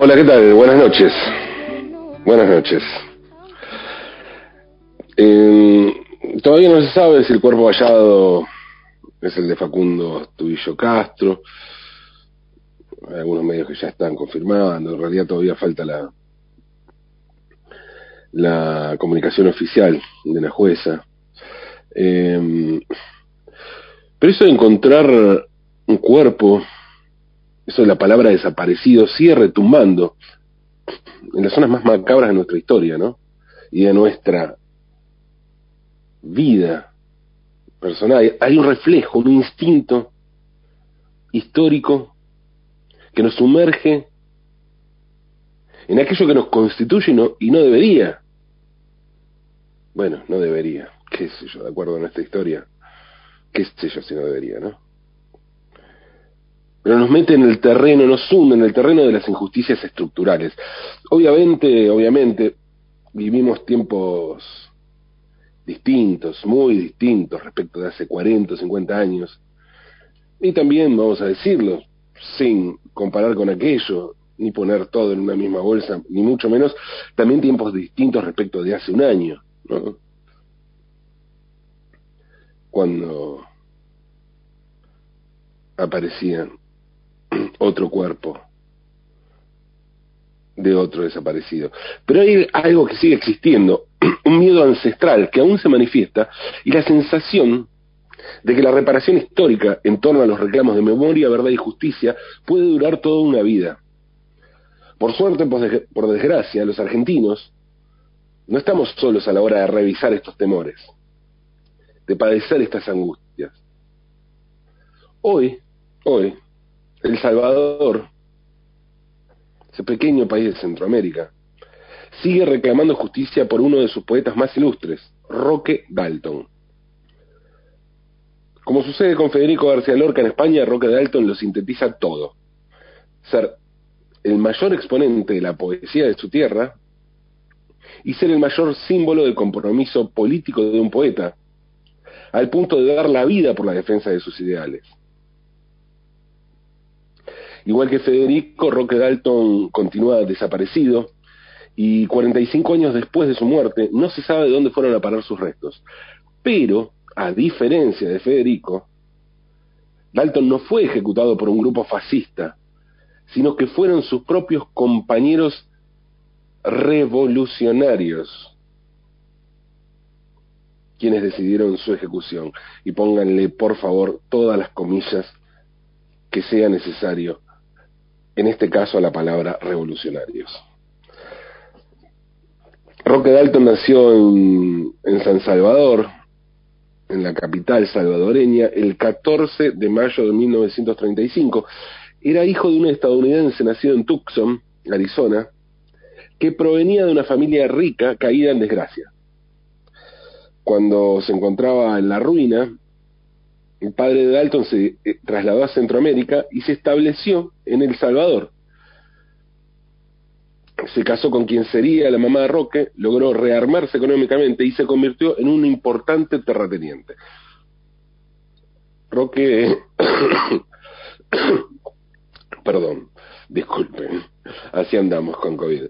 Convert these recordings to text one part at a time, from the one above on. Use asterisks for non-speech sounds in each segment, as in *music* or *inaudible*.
Hola, ¿qué tal? Buenas noches. Buenas noches. Eh, todavía no se sabe si el cuerpo hallado es el de Facundo Tubillo Castro. Hay algunos medios que ya están confirmando. En realidad todavía falta la, la comunicación oficial de la jueza. Eh, pero eso de encontrar un cuerpo eso de la palabra desaparecido sigue retumbando en las zonas más macabras de nuestra historia, ¿no? Y de nuestra vida personal. Hay un reflejo, un instinto histórico que nos sumerge en aquello que nos constituye y no, y no debería. Bueno, no debería. ¿Qué sé yo? De acuerdo a nuestra historia. ¿Qué sé yo si no debería, no? Pero nos mete en el terreno, nos sume en el terreno de las injusticias estructurales. Obviamente, obviamente, vivimos tiempos distintos, muy distintos respecto de hace 40 o 50 años. Y también, vamos a decirlo, sin comparar con aquello, ni poner todo en una misma bolsa, ni mucho menos, también tiempos distintos respecto de hace un año, ¿no? Cuando aparecían *clears throat* otro cuerpo de otro desaparecido. Pero hay algo que sigue existiendo, *clears throat* un miedo ancestral que aún se manifiesta y la sensación de que la reparación histórica en torno a los reclamos de memoria, verdad y justicia puede durar toda una vida. Por suerte, por desgracia, los argentinos no estamos solos a la hora de revisar estos temores, de padecer estas angustias. Hoy, hoy, el Salvador, ese pequeño país de Centroamérica, sigue reclamando justicia por uno de sus poetas más ilustres, Roque Dalton. Como sucede con Federico García Lorca en España, Roque Dalton lo sintetiza todo. Ser el mayor exponente de la poesía de su tierra y ser el mayor símbolo del compromiso político de un poeta, al punto de dar la vida por la defensa de sus ideales. Igual que Federico, Roque Dalton continúa desaparecido y 45 años después de su muerte no se sabe de dónde fueron a parar sus restos. Pero, a diferencia de Federico, Dalton no fue ejecutado por un grupo fascista, sino que fueron sus propios compañeros revolucionarios quienes decidieron su ejecución. Y pónganle, por favor, todas las comillas que sea necesario en este caso a la palabra revolucionarios. Roque Dalton nació en, San Salvador, en la capital salvadoreña, el 14 de mayo de 1935. Era hijo de un estadounidense nacido en Tucson, Arizona, que provenía de una familia rica caída en desgracia. Cuando se encontraba en la ruina, el padre de Dalton se eh, trasladó a Centroamérica y se estableció en El Salvador. Se casó con quien sería la mamá de Roque, logró rearmarse económicamente y se convirtió en un importante terrateniente. Roque, *coughs* perdón, disculpen, así andamos con COVID.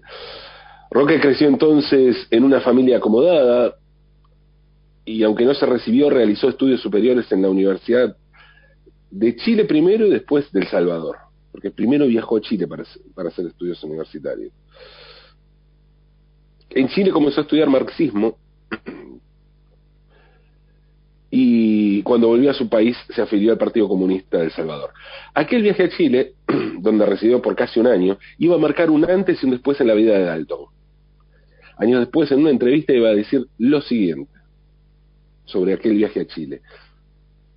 Roque creció entonces en una familia acomodada, y aunque no se recibió, realizó estudios superiores en la Universidad de Chile primero y después del Salvador, porque primero viajó a Chile para, hacer estudios universitarios. En Chile comenzó a estudiar marxismo *clears throat* y cuando volvió a su país se afilió al Partido Comunista de El Salvador. Aquel viaje a Chile, *clears throat* donde residió por casi un año, iba a marcar un antes y un después en la vida de Dalton. Años después, en una entrevista, iba a decir lo siguiente sobre aquel viaje a Chile.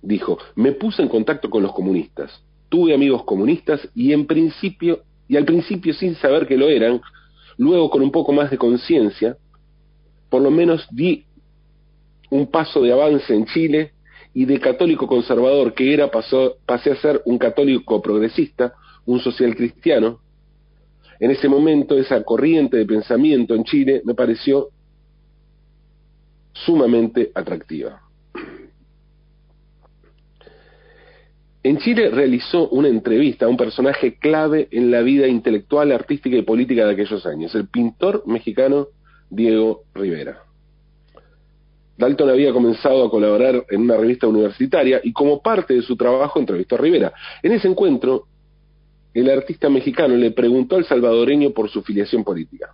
Dijo, me puse en contacto con los comunistas, tuve amigos comunistas y en principio, y al principio sin saber que lo eran, luego con un poco más de conciencia, por lo menos di un paso de avance en Chile y de católico conservador que era pasó, pasé a ser un católico progresista, un social cristiano. En ese momento esa corriente de pensamiento en Chile me pareció sumamente atractiva. En Chile realizó una entrevista a un personaje clave en la vida intelectual, artística y política de aquellos años, el pintor mexicano Diego Rivera. Dalton había comenzado a colaborar en una revista universitaria y como parte de su trabajo entrevistó a Rivera. En ese encuentro, el artista mexicano le preguntó al salvadoreño por su filiación política.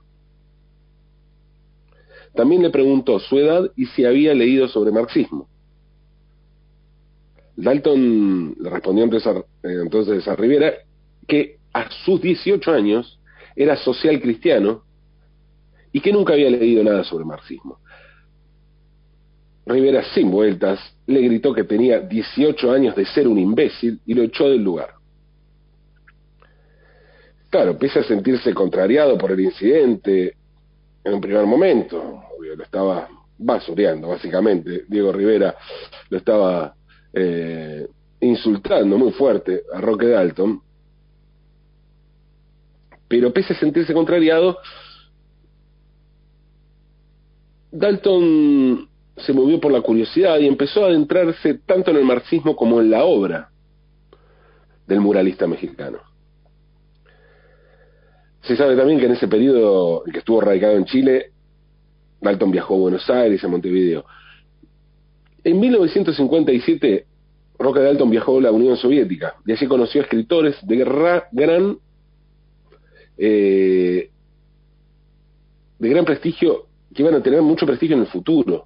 También le preguntó su edad y si había leído sobre marxismo. Dalton le respondió entonces a, Rivera que a sus 18 años era social cristiano y que nunca había leído nada sobre marxismo. Rivera, sin vueltas, le gritó que tenía 18 años de ser un imbécil y lo echó del lugar. Claro, pese a sentirse contrariado por el incidente en un primer momento, lo estaba basureando, básicamente. Diego Rivera lo estaba eh, insultando muy fuerte a Roque Dalton, pero pese a sentirse contrariado, Dalton se movió por la curiosidad y empezó a adentrarse tanto en el marxismo como en la obra del muralista mexicano. Se sabe también que en ese periodo que estuvo radicado en Chile, Dalton viajó a Buenos Aires, a Montevideo. En 1957, Roque Dalton viajó a la Unión Soviética y allí conoció a escritores de gran, eh, de gran prestigio, que iban a tener mucho prestigio en el futuro,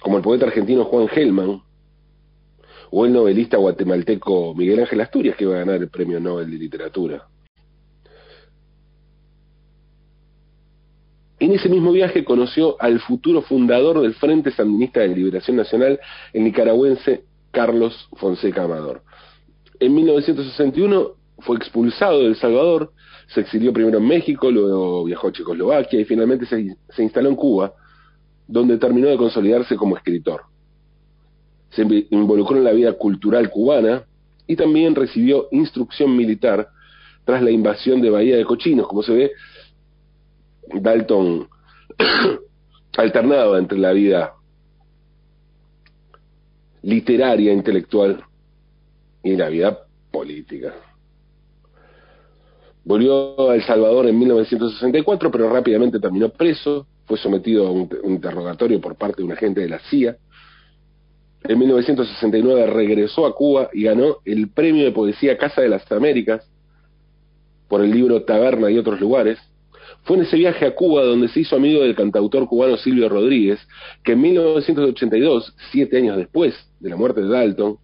como el poeta argentino Juan Gelman, o el novelista guatemalteco Miguel Ángel Asturias, que iba a ganar el Premio Nobel de Literatura. En ese mismo viaje conoció al futuro fundador del Frente Sandinista de Liberación Nacional, el nicaragüense Carlos Fonseca Amador. En 1961 fue expulsado de El Salvador, se exilió primero en México, luego viajó a Checoslovaquia y finalmente se, se instaló en Cuba, donde terminó de consolidarse como escritor. Se involucró en la vida cultural cubana y también recibió instrucción militar tras la invasión de Bahía de Cochinos, como se ve, Dalton *clears throat* alternaba entre la vida literaria, intelectual y la vida política. Volvió a El Salvador en 1964, pero rápidamente terminó preso, fue sometido a un, interrogatorio por parte de un agente de la CIA. En 1969 regresó a Cuba y ganó el premio de poesía Casa de las Américas por el libro Taberna y otros lugares. Fue en ese viaje a Cuba donde se hizo amigo del cantautor cubano Silvio Rodríguez, que en 1982, siete años después de la muerte de Dalton,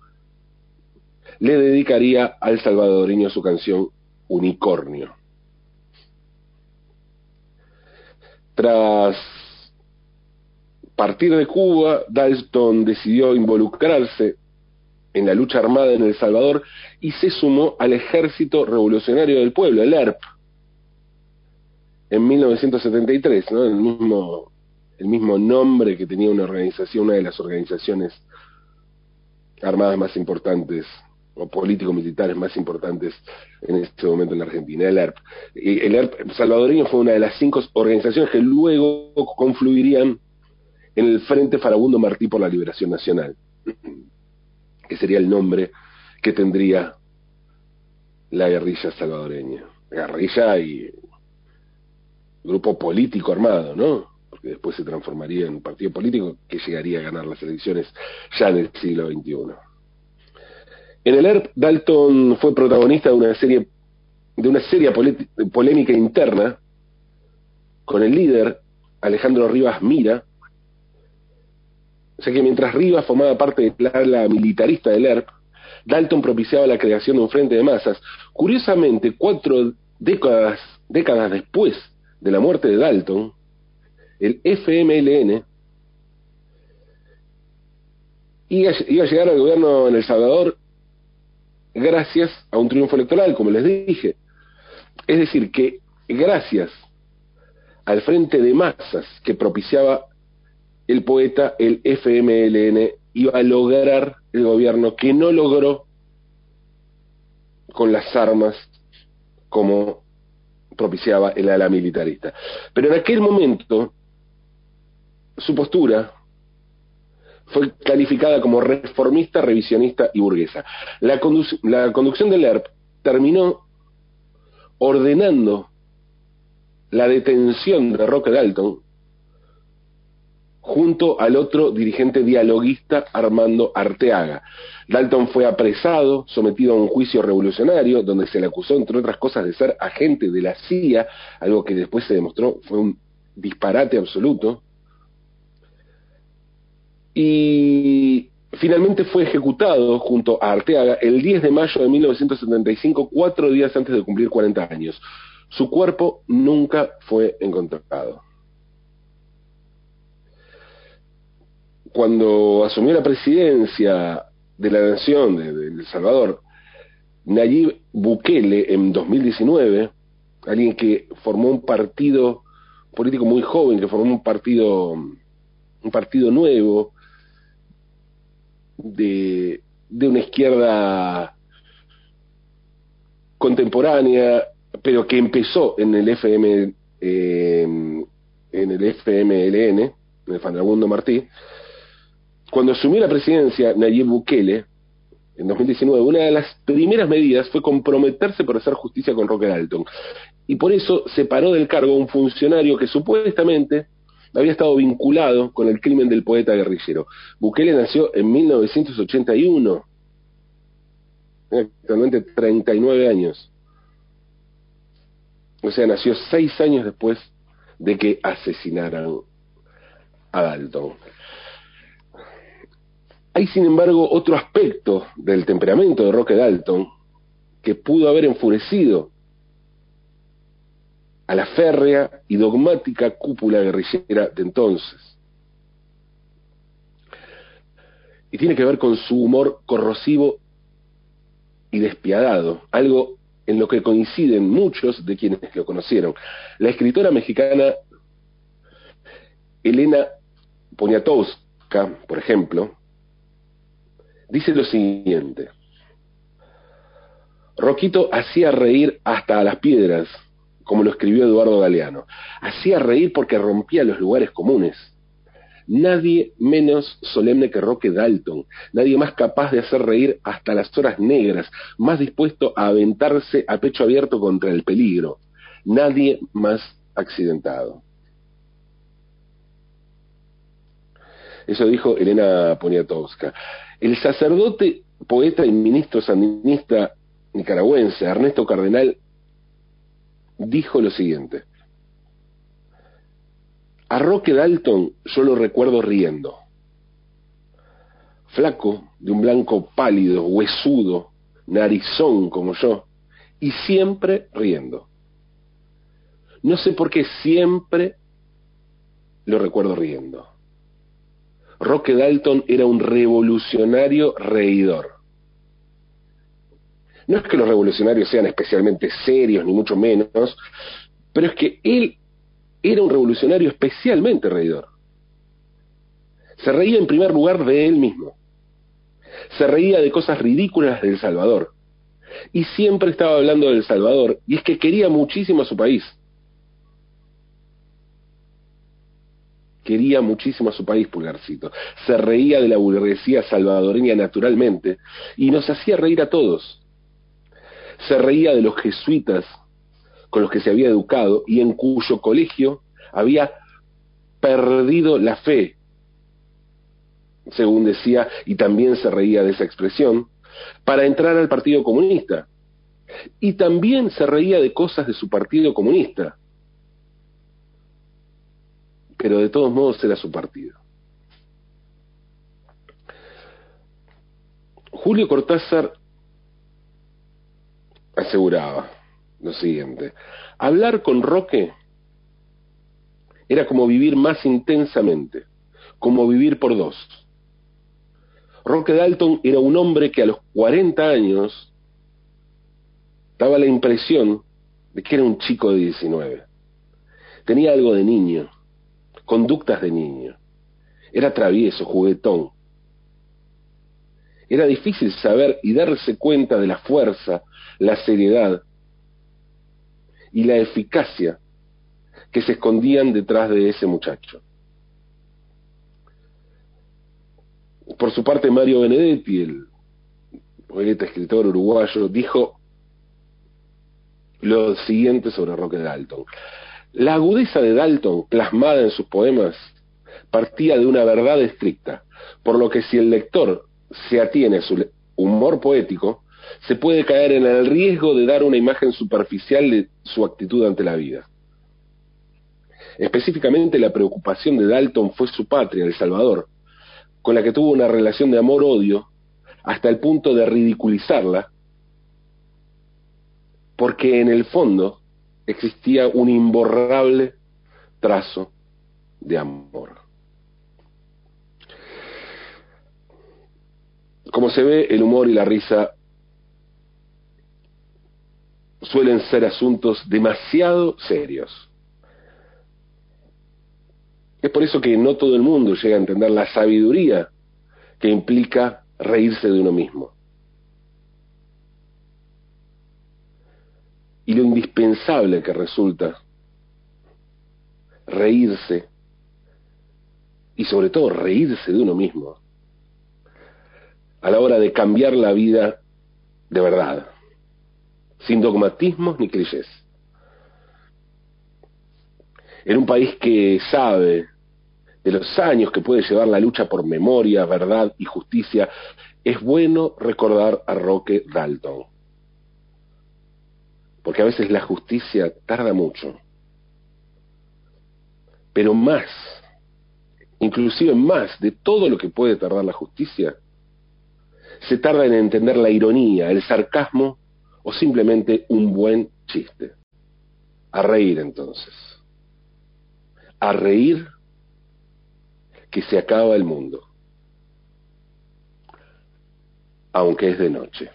le dedicaría al salvadoreño su canción Unicornio. Tras partir de Cuba, Dalton decidió involucrarse en la lucha armada en El Salvador y se sumó al Ejército Revolucionario del Pueblo, el ERP, en 1973, ¿no? El mismo, el mismo nombre que tenía una organización, una de las organizaciones armadas más importantes o político-militares más importantes en este momento en la Argentina, el ERP. El ERP salvadoreño fue una de las cinco organizaciones que luego confluirían en el Frente Farabundo Martí por la Liberación Nacional, *clears throat* que sería el nombre que tendría la guerrilla salvadoreña. Guerrilla y grupo político armado, ¿no? Porque después se transformaría en un partido político que llegaría a ganar las elecciones ya en el siglo XXI. En el ERP, Dalton fue protagonista de una serie de una seria polémica interna con el líder Alejandro Rivas Mira. O sea que mientras Rivas formaba parte de la militarista del ERP, Dalton propiciaba la creación de un frente de masas. Curiosamente, cuatro décadas, décadas después de la muerte de Dalton, el FMLN iba, a llegar al gobierno en El Salvador gracias a un triunfo electoral, como les dije. Es decir, que gracias al frente de masas que propiciaba el poeta, el FMLN iba a lograr el gobierno que no logró con las armas como propiciaba el ala militarista. Pero en aquel momento, su postura fue calificada como reformista, revisionista y burguesa. La, la conducción del ERP terminó ordenando la detención de Roque Dalton junto al otro dirigente dialoguista Armando Arteaga. Dalton fue apresado, sometido a un juicio revolucionario, donde se le acusó, entre otras cosas, de ser agente de la CIA, algo que después se demostró fue un disparate absoluto. Y finalmente fue ejecutado junto a Arteaga el 10 de mayo de 1975, cuatro días antes de cumplir 40 años. Su cuerpo nunca fue encontrado. Cuando asumió la presidencia de la nación de, El Salvador, Nayib Bukele en 2019, alguien que formó un partido político muy joven, que formó un partido, un partido nuevo de, una izquierda contemporánea, pero que empezó en el FM, eh, en el FMLN, en el Fandramundo Martí, cuando asumió la presidencia Nayib Bukele, en 2019, una de las primeras medidas fue comprometerse por hacer justicia con Roque Dalton. Y por eso separó del cargo a un funcionario que supuestamente había estado vinculado con el crimen del poeta guerrillero. Bukele nació en 1981, actualmente 39 años. O sea, nació seis años después de que asesinaran a Dalton. Hay, sin embargo, otro aspecto del temperamento de Roque Dalton que pudo haber enfurecido a la férrea y dogmática cúpula guerrillera de entonces. Y tiene que ver con su humor corrosivo y despiadado, algo en lo que coinciden muchos de quienes lo conocieron. La escritora mexicana Elena Poniatowska, por ejemplo, dice lo siguiente. Roquito hacía reír hasta a las piedras, como lo escribió Eduardo Galeano. Hacía reír porque rompía los lugares comunes. Nadie menos solemne que Roque Dalton, nadie más capaz de hacer reír hasta las horas negras, más dispuesto a aventarse a pecho abierto contra el peligro, nadie más accidentado. Eso dijo Elena Poniatowska. El sacerdote, poeta y ministro sandinista nicaragüense, Ernesto Cardenal, dijo lo siguiente. A Roque Dalton yo lo recuerdo riendo. Flaco, de un blanco pálido, huesudo, narizón como yo, y siempre riendo. No sé por qué siempre lo recuerdo riendo. Roque Dalton era un revolucionario reidor. No es que los revolucionarios sean especialmente serios, ni mucho menos, pero es que él era un revolucionario especialmente reidor. Se reía en primer lugar de él mismo. Se reía de cosas ridículas del Salvador. Y siempre estaba hablando del Salvador, y es que quería muchísimo a su país. Quería muchísimo a su país, Pulgarcito. Se reía de la burguesía salvadoreña naturalmente y nos hacía reír a todos. Se reía de los jesuitas con los que se había educado y en cuyo colegio había perdido la fe, según decía, y también se reía de esa expresión, para entrar al Partido Comunista. Y también se reía de cosas de su Partido Comunista pero de todos modos era su partido. Julio Cortázar aseguraba lo siguiente, hablar con Roque era como vivir más intensamente, como vivir por dos. Roque Dalton era un hombre que a los 40 años daba la impresión de que era un chico de 19. Tenía algo de niño, conductas de niño. Era travieso, juguetón. Era difícil saber y darse cuenta de la fuerza, la seriedad y la eficacia que se escondían detrás de ese muchacho. por su parte, Mario Benedetti, el poeta escritor uruguayo, dijo lo siguiente sobre Roque Dalton. La agudeza de Dalton, plasmada en sus poemas, partía de una verdad estricta, por lo que si el lector se atiene a su humor poético, se puede caer en el riesgo de dar una imagen superficial de su actitud ante la vida. Específicamente la preocupación de Dalton fue su patria, El Salvador, con la que tuvo una relación de amor-odio hasta el punto de ridiculizarla, porque en el fondo existía un imborrable trazo de amor. Como se ve, el humor y la risa suelen ser asuntos demasiado serios. Es por eso que no todo el mundo llega a entender la sabiduría que implica reírse de uno mismo. Y lo indispensable que resulta reírse y sobre todo reírse de uno mismo a la hora de cambiar la vida de verdad, sin dogmatismos ni clichés. En un país que sabe de los años que puede llevar la lucha por memoria, verdad y justicia, es bueno recordar a Roque Dalton. Porque a veces la justicia tarda mucho. Pero más, inclusive más de todo lo que puede tardar la justicia, se tarda en entender la ironía, el sarcasmo o simplemente un buen chiste. A reír entonces. A reír que se acaba el mundo, aunque es de noche.